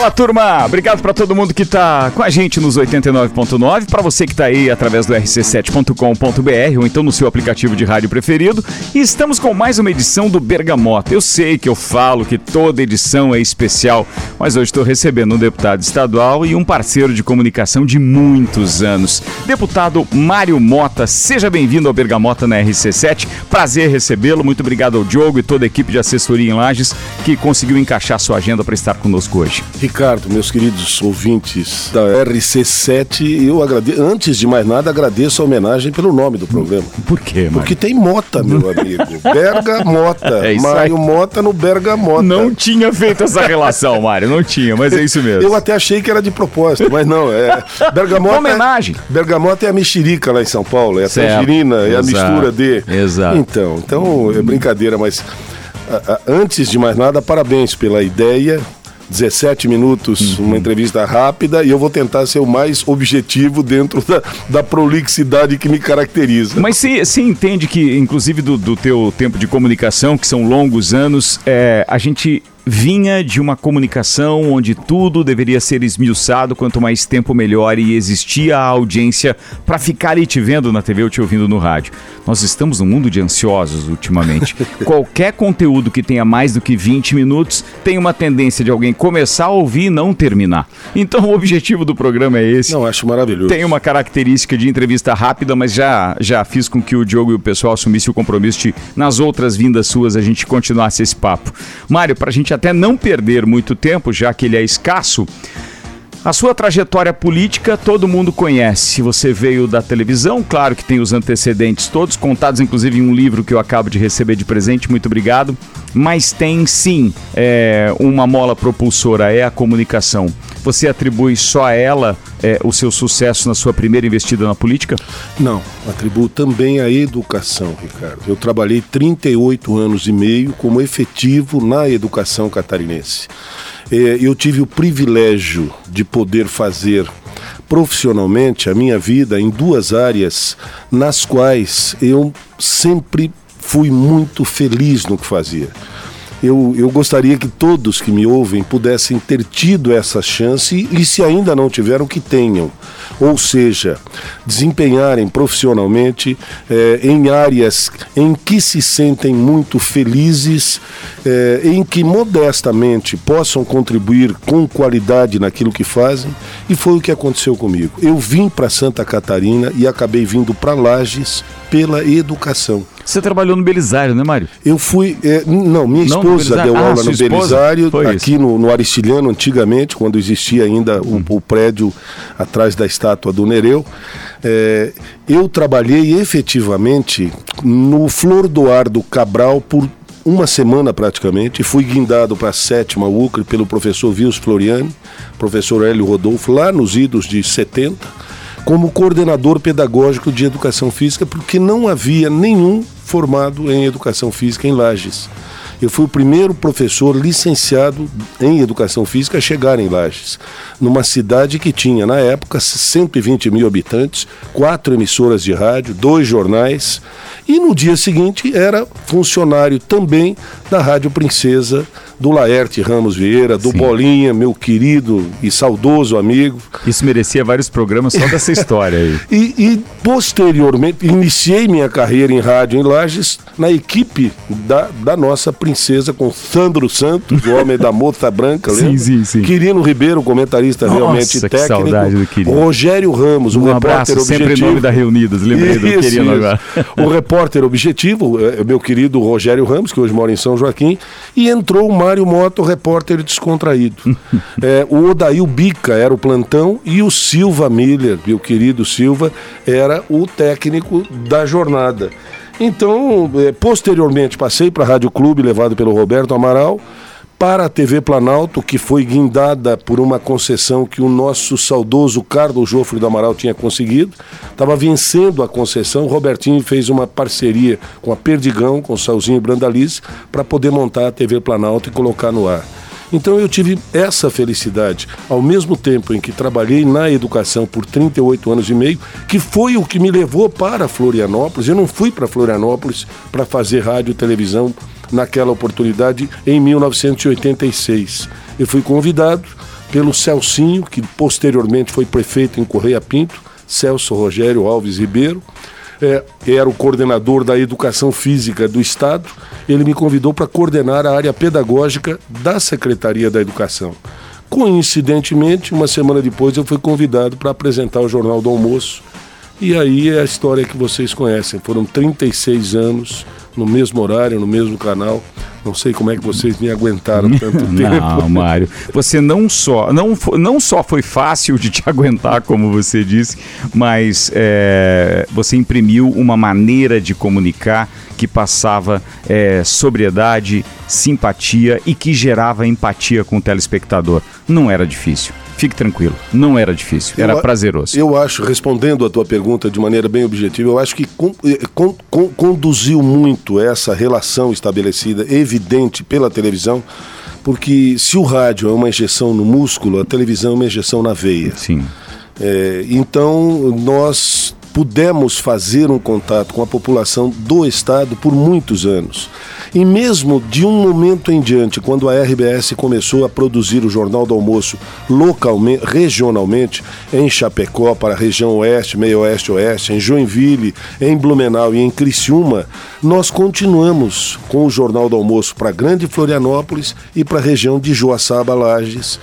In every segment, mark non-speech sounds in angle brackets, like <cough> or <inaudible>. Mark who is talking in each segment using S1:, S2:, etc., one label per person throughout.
S1: Fala turma, obrigado para todo mundo que tá com a gente nos 89.9, para você que tá aí através do rc7.com.br ou então no seu aplicativo de rádio preferido. E estamos com mais uma edição do Bergamota. Eu sei que eu falo que toda edição é especial, mas hoje estou recebendo um deputado estadual e um parceiro de comunicação de muitos anos. Deputado Mário Mota, seja bem-vindo ao Bergamota na RC7. Prazer recebê-lo. Muito obrigado ao Diogo e toda a equipe de assessoria em Lages que conseguiu encaixar sua agenda para estar conosco hoje.
S2: Ricardo, meus queridos ouvintes da RC7, eu agradeço, antes de mais nada, agradeço a homenagem pelo nome do programa.
S1: Por quê,
S2: mano? Porque tem Mota, meu <laughs> amigo. Bergamota. É Mário Mota no Bergamota.
S1: Não tinha feito essa relação, Mário, não tinha, mas é isso mesmo.
S2: Eu até achei que era de propósito, mas não, é Bergamota.
S1: homenagem.
S2: É, Bergamota é a mexerica lá em São Paulo, é a certo. tangerina, é a mistura de.
S1: Exato.
S2: Então, então é brincadeira, mas antes de mais nada, parabéns pela ideia, 17 minutos, uhum. uma entrevista rápida, e eu vou tentar ser o mais objetivo dentro da, da prolixidade que me caracteriza.
S1: Mas você entende que, inclusive do, do teu tempo de comunicação, que são longos anos, é, a gente vinha de uma comunicação onde tudo deveria ser esmiuçado, quanto mais tempo melhor, e existia a audiência para ficar ali te vendo na TV ou te ouvindo no rádio. Nós estamos num mundo de ansiosos ultimamente. <laughs> Qualquer conteúdo que tenha mais do que 20 minutos tem uma tendência de alguém começar a ouvir e não terminar. Então o objetivo do programa é esse.
S2: Não, acho maravilhoso.
S1: Tem uma característica de entrevista rápida, mas já, já fiz com que o Diogo e o pessoal assumissem o compromisso de, nas outras vindas suas, a gente continuasse esse papo. Mário, para a gente até não perder muito tempo, já que ele é escasso, a sua trajetória política todo mundo conhece. Você veio da televisão, claro que tem os antecedentes todos, contados inclusive em um livro que eu acabo de receber de presente, muito obrigado. Mas tem sim é, uma mola propulsora, é a comunicação. Você atribui só a ela é, o seu sucesso na sua primeira investida na política?
S2: Não, atribuo também à educação, Ricardo. Eu trabalhei 38 anos e meio como efetivo na educação catarinense. É, eu tive o privilégio de poder fazer profissionalmente a minha vida em duas áreas nas quais eu sempre fui muito feliz no que fazia eu, eu gostaria que todos que me ouvem pudessem ter tido essa chance e, se ainda não tiveram, que tenham. Ou seja, desempenharem profissionalmente eh, em áreas em que se sentem muito felizes, eh, em que modestamente possam contribuir com qualidade naquilo que fazem, e foi o que aconteceu comigo. Eu vim para Santa Catarina e acabei vindo para Lages pela educação.
S1: Você trabalhou no Belisário, né, Mário?
S2: Eu fui. É, não, minha esposa não, deu ah, aula no Belisário, aqui no, no, Aristiliano, antigamente, quando existia ainda o, hum. o prédio atrás da estátua do Nereu. É, eu trabalhei efetivamente no Flor do Ar do Cabral por uma semana praticamente, fui guindado para a sétima UCRE pelo professor Vils Floriani, professor Hélio Rodolfo, lá nos idos de 70 como coordenador pedagógico de educação física, porque não havia nenhum formado em educação física em Lages. Eu fui o primeiro professor licenciado em educação física a chegar em Lages, numa cidade que tinha, na época, 120 mil habitantes, quatro emissoras de rádio, dois jornais, e no dia seguinte era funcionário também da Rádio Princesa do Laerte Ramos Vieira, do Sim. Bolinha, meu querido e saudoso amigo.
S1: Isso merecia vários programas só dessa <laughs> história aí.
S2: e, e, posteriormente, iniciei minha carreira em rádio em Lages na equipe da, da nossa princesa com Sandro Santos, o homem da moça branca, <laughs>
S1: lembra? Sim, sim, sim.
S2: Quirino Ribeiro, comentarista nossa, realmente técnico.
S1: saudade do Quirino.
S2: Rogério Ramos,
S1: um,
S2: um
S1: repórter abraço, objetivo. sempre nome da Reunidas, lembrei isso, do Quirino agora.
S2: o repórter objetivo, é, meu querido Rogério Ramos, que hoje mora em São Joaquim, e entrou o Mário Moto, repórter descontraído. <laughs> é, o Odail Bica era o plantão e o Silva Miller, meu querido Silva, era o técnico da jornada. Então, é, posteriormente, passei para a Rádio Clube, levado pelo Roberto Amaral para a TV Planalto, que foi guindada por uma concessão que o nosso saudoso Carlos Jofre do Amaral tinha conseguido. Estava vencendo a concessão, o Robertinho fez uma parceria com a Perdigão, com o Salzinho Brandalize, para poder montar a TV Planalto e colocar no ar. Então eu tive essa felicidade, ao mesmo tempo em que trabalhei na educação por 38 anos e meio, que foi o que me levou para Florianópolis. Eu não fui para Florianópolis para fazer rádio e televisão naquela oportunidade em 1986. Eu fui convidado pelo Celcinho, que posteriormente foi prefeito em Correia Pinto, Celso Rogério Alves Ribeiro. É, era o coordenador da educação física do Estado. Ele me convidou para coordenar a área pedagógica da Secretaria da Educação. Coincidentemente, uma semana depois, eu fui convidado para apresentar o Jornal do Almoço. E aí é a história que vocês conhecem. Foram 36 anos no mesmo horário, no mesmo canal. Não sei como é que vocês me aguentaram tanto <laughs> tempo.
S1: Não, Mário, você não só não, não só foi fácil de te <laughs> aguentar, como você disse, mas é, você imprimiu uma maneira de comunicar que passava é, sobriedade, simpatia e que gerava empatia com o telespectador. Não era difícil. Fique tranquilo, não era difícil, era eu, prazeroso.
S2: Eu acho, respondendo a tua pergunta de maneira bem objetiva, eu acho que con, eh, con, con, conduziu muito essa relação estabelecida, evidente pela televisão, porque se o rádio é uma injeção no músculo, a televisão é uma injeção na veia.
S1: Sim.
S2: É, então, nós pudemos fazer um contato com a população do Estado por muitos anos. E mesmo de um momento em diante, quando a RBS começou a produzir o Jornal do Almoço localmente, regionalmente, em Chapecó, para a região oeste, meio oeste, oeste, em Joinville, em Blumenau e em Criciúma, nós continuamos com o Jornal do Almoço para Grande Florianópolis e para a região de Joaçaba Lages.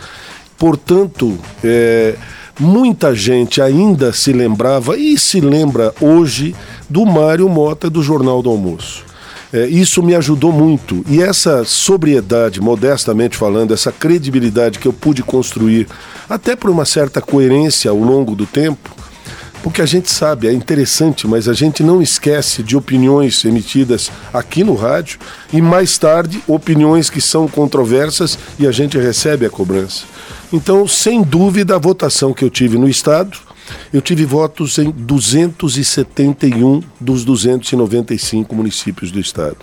S2: Portanto, é, muita gente ainda se lembrava e se lembra hoje do Mário Mota do Jornal do Almoço. É, isso me ajudou muito. E essa sobriedade, modestamente falando, essa credibilidade que eu pude construir, até por uma certa coerência ao longo do tempo, porque a gente sabe, é interessante, mas a gente não esquece de opiniões emitidas aqui no rádio e mais tarde opiniões que são controversas e a gente recebe a cobrança. Então, sem dúvida, a votação que eu tive no Estado, eu tive votos em 271 dos 295 municípios do Estado.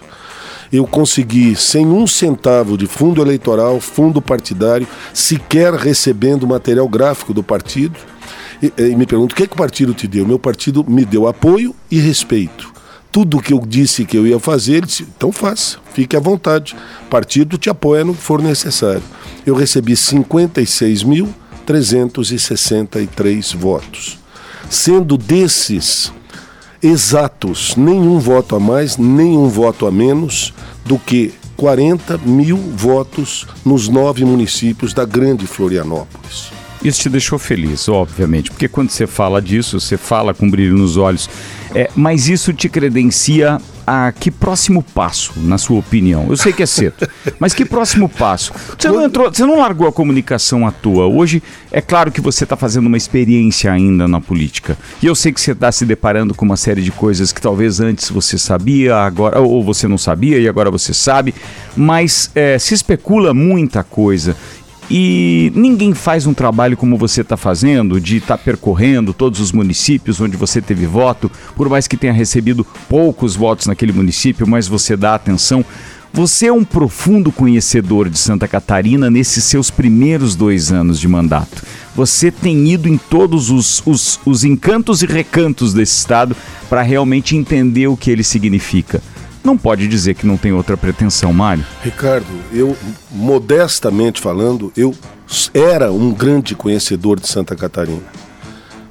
S2: Eu consegui, sem um centavo de fundo eleitoral, fundo partidário, sequer recebendo material gráfico do partido. E, e me pergunto: o que, é que o partido te deu? Meu partido me deu apoio e respeito tudo que eu disse que eu ia fazer, ele disse, então faça, fique à vontade. O partido te apoia no que for necessário eu recebi 56.363 votos. Sendo desses exatos, nenhum voto a mais, nenhum voto a menos do que 40 mil votos nos nove municípios da Grande Florianópolis.
S1: Isso te deixou feliz, obviamente, porque quando você fala disso, você fala com brilho nos olhos, é, mas isso te credencia a que próximo passo, na sua opinião? Eu sei que é cedo, <laughs> mas que próximo passo? Você não entrou, você não largou a comunicação à toa. Hoje é claro que você está fazendo uma experiência ainda na política. E eu sei que você está se deparando com uma série de coisas que talvez antes você sabia, agora ou você não sabia e agora você sabe. Mas é, se especula muita coisa e ninguém faz um trabalho como você está fazendo, de estar tá percorrendo todos os municípios onde você teve voto, por mais que tenha recebido poucos votos naquele município, mas você dá atenção. Você é um profundo conhecedor de Santa Catarina nesses seus primeiros dois anos de mandato. Você tem ido em todos os, os, os encantos e recantos desse estado para realmente entender o que ele significa não pode dizer que não tem outra pretensão, Mário.
S2: Ricardo, eu, modestamente falando, eu era um grande conhecedor de Santa Catarina.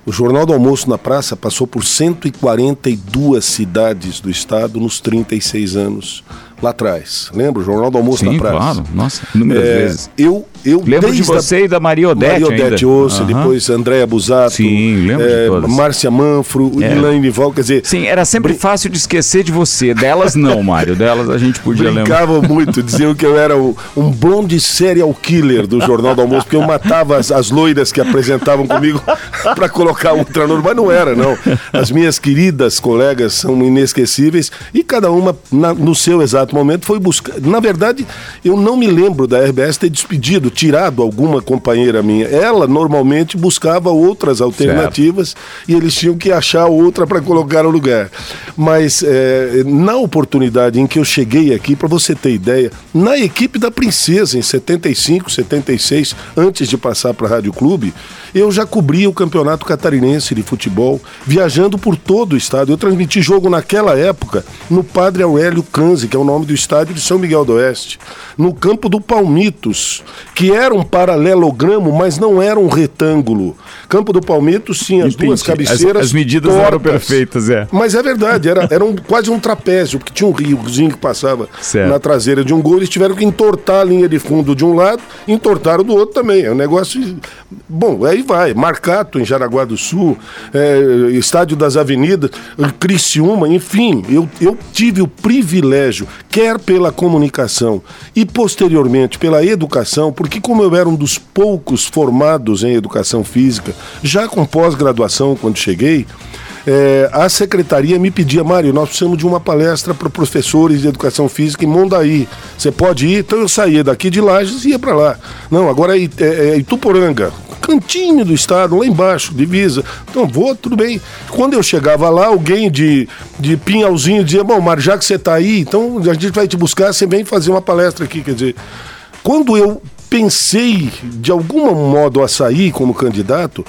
S2: O Jornal do Almoço na Praça passou por 142 cidades do estado nos 36 anos lá atrás. Lembra? O Jornal do Almoço
S1: Sim,
S2: na Praça.
S1: claro. Nossa, inúmeras é, vezes.
S2: Eu eu
S1: lembro de você a... e da Maria Odete. Maria
S2: Odete Osso, uhum. depois Andréa Busato.
S1: Sim, lembro é, de todas.
S2: Márcia Manfro, é. Elaine Val, quer dizer.
S1: Sim, era sempre brin... fácil de esquecer de você. Delas não, Mário. Delas a gente podia
S2: lembrar.
S1: Brincavam
S2: muito, diziam que eu era o, um blonde serial killer do Jornal do Almoço, porque eu matava as, as loiras que apresentavam comigo <laughs> para colocar outra norma. Mas não era, não. As minhas queridas colegas são inesquecíveis e cada uma, na, no seu exato momento, foi buscar. Na verdade, eu não me lembro da RBS ter despedido, tirado alguma uma companheira minha, ela normalmente buscava outras alternativas certo. e eles tinham que achar outra para colocar no lugar. Mas é, na oportunidade em que eu cheguei aqui, para você ter ideia, na equipe da Princesa, em 75, 76, antes de passar para a Rádio Clube, eu já cobria o campeonato catarinense de futebol, viajando por todo o estado. Eu transmiti jogo naquela época no Padre Aurélio Canzi, que é o nome nome do estádio de São Miguel do Oeste, no campo do Palmitos, que era um paralelogramo, mas não era um retângulo. Campo do Palmitos tinha as duas cabeceiras.
S1: As, as medidas tortas, eram perfeitas, é.
S2: Mas é verdade, era, era um, quase um trapézio, porque tinha um riozinho que passava certo. na traseira de um gol, eles tiveram que entortar a linha de fundo de um lado, entortaram do outro também. É um negócio. Bom, aí vai. Marcato em Jaraguá do Sul, é, Estádio das Avenidas, Criciúma, enfim, eu, eu tive o privilégio, quer pela comunicação e posteriormente pela educação, porque como eu era um dos poucos formados em educação física, já com pós-graduação quando cheguei, é, a secretaria me pedia, Mário, nós precisamos de uma palestra para professores de educação física em Mondaí. Você pode ir? Então eu saía daqui de Lages e ia para lá. Não, agora é, é, é Ituporanga, cantinho do estado, lá embaixo, divisa. Então vou, tudo bem. Quando eu chegava lá, alguém de, de Pinhalzinho dizia: Bom, Mário, já que você está aí, então a gente vai te buscar, você vem fazer uma palestra aqui. Quer dizer, quando eu pensei de algum modo a sair como candidato,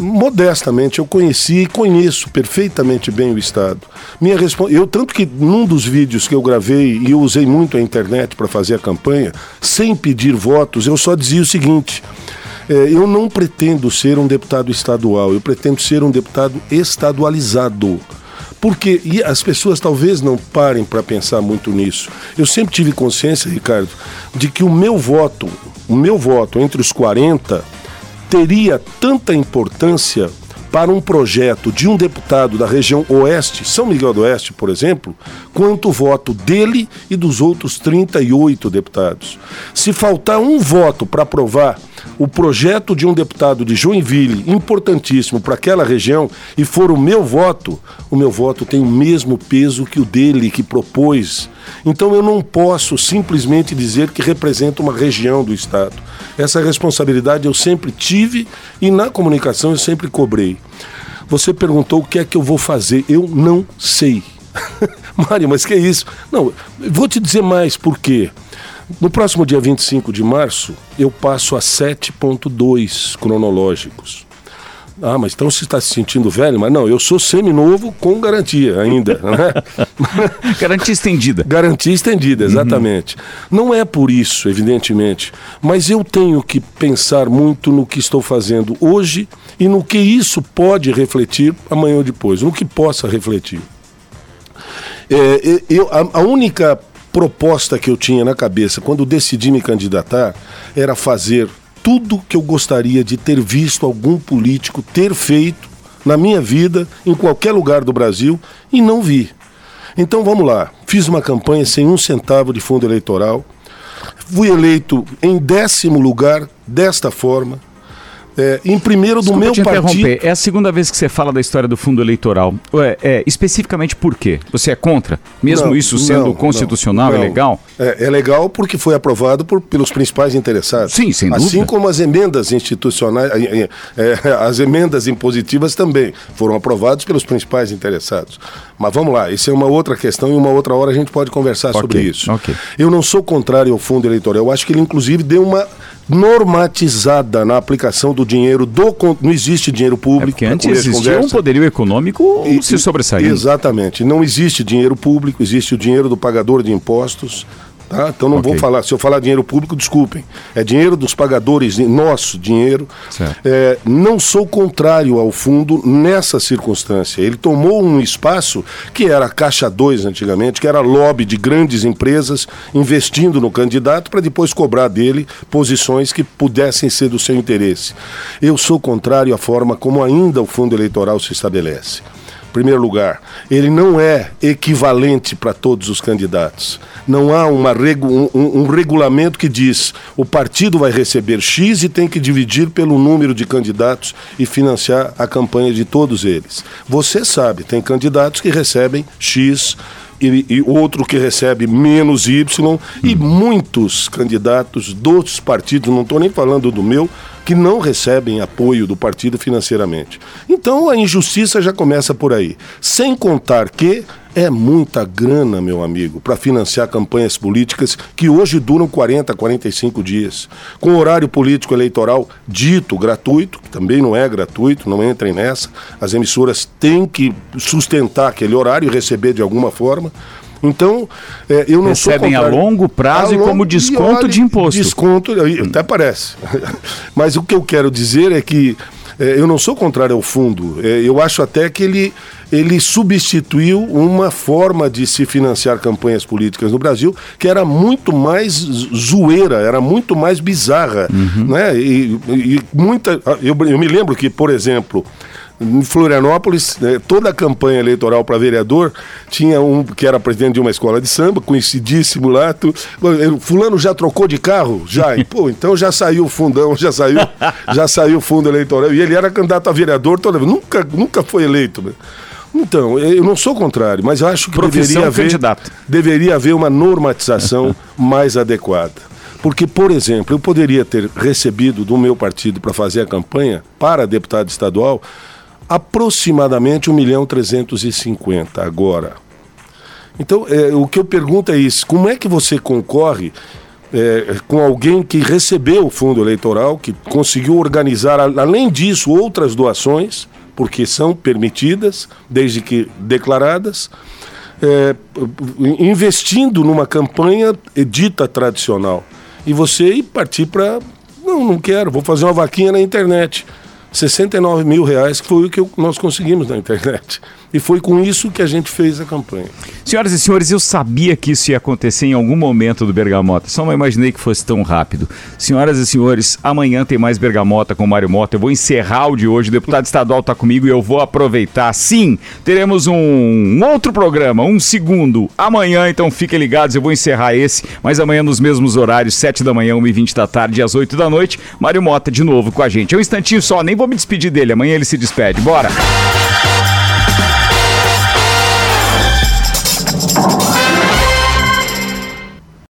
S2: modestamente, eu conheci e conheço perfeitamente bem o Estado. Minha resposta, eu tanto que num dos vídeos que eu gravei e eu usei muito a internet para fazer a campanha, sem pedir votos, eu só dizia o seguinte: é, eu não pretendo ser um deputado estadual, eu pretendo ser um deputado estadualizado. Porque e as pessoas talvez não parem para pensar muito nisso. Eu sempre tive consciência, Ricardo, de que o meu voto, o meu voto entre os 40 teria tanta importância para um projeto de um deputado da região oeste, São Miguel do Oeste, por exemplo, quanto o voto dele e dos outros 38 deputados. Se faltar um voto para aprovar o projeto de um deputado de Joinville, importantíssimo para aquela região, e for o meu voto, o meu voto tem o mesmo peso que o dele que propôs. Então eu não posso simplesmente dizer que representa uma região do Estado. Essa responsabilidade eu sempre tive e na comunicação eu sempre cobrei. Você perguntou o que é que eu vou fazer. Eu não sei. <laughs> Mário, mas que é isso? Não, vou te dizer mais por quê. No próximo dia 25 de março, eu passo a 7.2 cronológicos. Ah, mas então você está se sentindo velho? Mas não, eu sou semi-novo com garantia ainda. Né? <laughs>
S1: garantia estendida.
S2: Garantia estendida, exatamente. Uhum. Não é por isso, evidentemente, mas eu tenho que pensar muito no que estou fazendo hoje e no que isso pode refletir amanhã ou depois, no que possa refletir. É, eu, a, a única proposta que eu tinha na cabeça quando decidi me candidatar era fazer tudo que eu gostaria de ter visto algum político ter feito na minha vida, em qualquer lugar do Brasil, e não vi. Então vamos lá. Fiz uma campanha sem um centavo de fundo eleitoral. Fui eleito em décimo lugar desta forma é, em primeiro do meu partido.
S1: É a segunda vez que você fala da história do fundo eleitoral. É, é especificamente por quê? Você é contra? Mesmo não, isso sendo não, constitucional não, e legal?
S2: É, é, legal porque foi aprovado por, pelos principais interessados.
S1: Sim, sem
S2: dúvida. Assim como as emendas institucionais, é, <laughs> as emendas impositivas também foram aprovadas pelos principais interessados. Mas vamos lá, isso é uma outra questão e uma outra hora a gente pode conversar okay, sobre isso. Okay. Eu não sou contrário ao fundo eleitoral. Eu acho que ele, inclusive, deu uma normatizada na aplicação do dinheiro do não existe dinheiro público. É
S1: porque antes existia um poderio econômico e, se sobressair.
S2: Exatamente. Não existe dinheiro público, existe o dinheiro do pagador de impostos. Tá? Então não okay. vou falar, se eu falar dinheiro público, desculpem. É dinheiro dos pagadores, nosso dinheiro. É, não sou contrário ao fundo nessa circunstância. Ele tomou um espaço que era Caixa 2 antigamente, que era lobby de grandes empresas investindo no candidato para depois cobrar dele posições que pudessem ser do seu interesse. Eu sou contrário à forma como ainda o fundo eleitoral se estabelece primeiro lugar, ele não é equivalente para todos os candidatos. Não há uma um, um, regulamento que diz o partido vai receber X e tem que dividir pelo número de candidatos e financiar a campanha de todos eles. Você sabe, tem candidatos que recebem X e, e, outro que recebe menos Y, hum. e muitos candidatos dos partidos, não estou nem falando do meu, que não recebem apoio do partido financeiramente. Então a injustiça já começa por aí. Sem contar que é muita grana, meu amigo, para financiar campanhas políticas que hoje duram 40, 45 dias. Com horário político eleitoral dito gratuito, que também não é gratuito, não entrem nessa. As emissoras têm que sustentar aquele horário e receber de alguma forma. Então, é, eu não
S1: Recebem a longo prazo a e como desconto de imposto.
S2: Desconto, até parece. <laughs> Mas o que eu quero dizer é que é, eu não sou contrário ao fundo. É, eu acho até que ele, ele substituiu uma forma de se financiar campanhas políticas no Brasil que era muito mais zoeira, era muito mais bizarra. Uhum. Né? E, e muita. Eu, eu me lembro que, por exemplo, em Florianópolis, né, toda a campanha eleitoral para vereador tinha um que era presidente de uma escola de samba, conhecidíssimo lá. Tu, fulano já trocou de carro? Já. E, pô, então já saiu o fundão, já saiu, já saiu o fundo eleitoral. E ele era candidato a vereador toda. Nunca, nunca foi eleito. Né? Então, eu não sou contrário, mas acho que deveria haver, candidato. deveria haver uma normatização mais adequada. Porque, por exemplo, eu poderia ter recebido do meu partido para fazer a campanha para deputado estadual aproximadamente 1 milhão 350 agora. Então, é, o que eu pergunto é isso: como é que você concorre é, com alguém que recebeu o fundo eleitoral, que conseguiu organizar, além disso, outras doações, porque são permitidas, desde que declaradas, é, investindo numa campanha dita tradicional. E você ir partir para. Não, não quero, vou fazer uma vaquinha na internet. 69 mil reais, que foi o que nós conseguimos na internet. E foi com isso que a gente fez a campanha.
S1: Senhoras e senhores, eu sabia que isso ia acontecer em algum momento do Bergamota, só não imaginei que fosse tão rápido. Senhoras e senhores, amanhã tem mais Bergamota com Mário Mota. Eu vou encerrar o de hoje. O deputado estadual está comigo e eu vou aproveitar. Sim, teremos um, outro programa, um segundo, amanhã, então fiquem ligados. Eu vou encerrar esse, mas amanhã nos mesmos horários, 7 da manhã, 1h20 da tarde, às 8 da noite. Mário Mota de novo com a gente. É um instantinho só, nem vou me despedir dele. Amanhã ele se despede. Bora!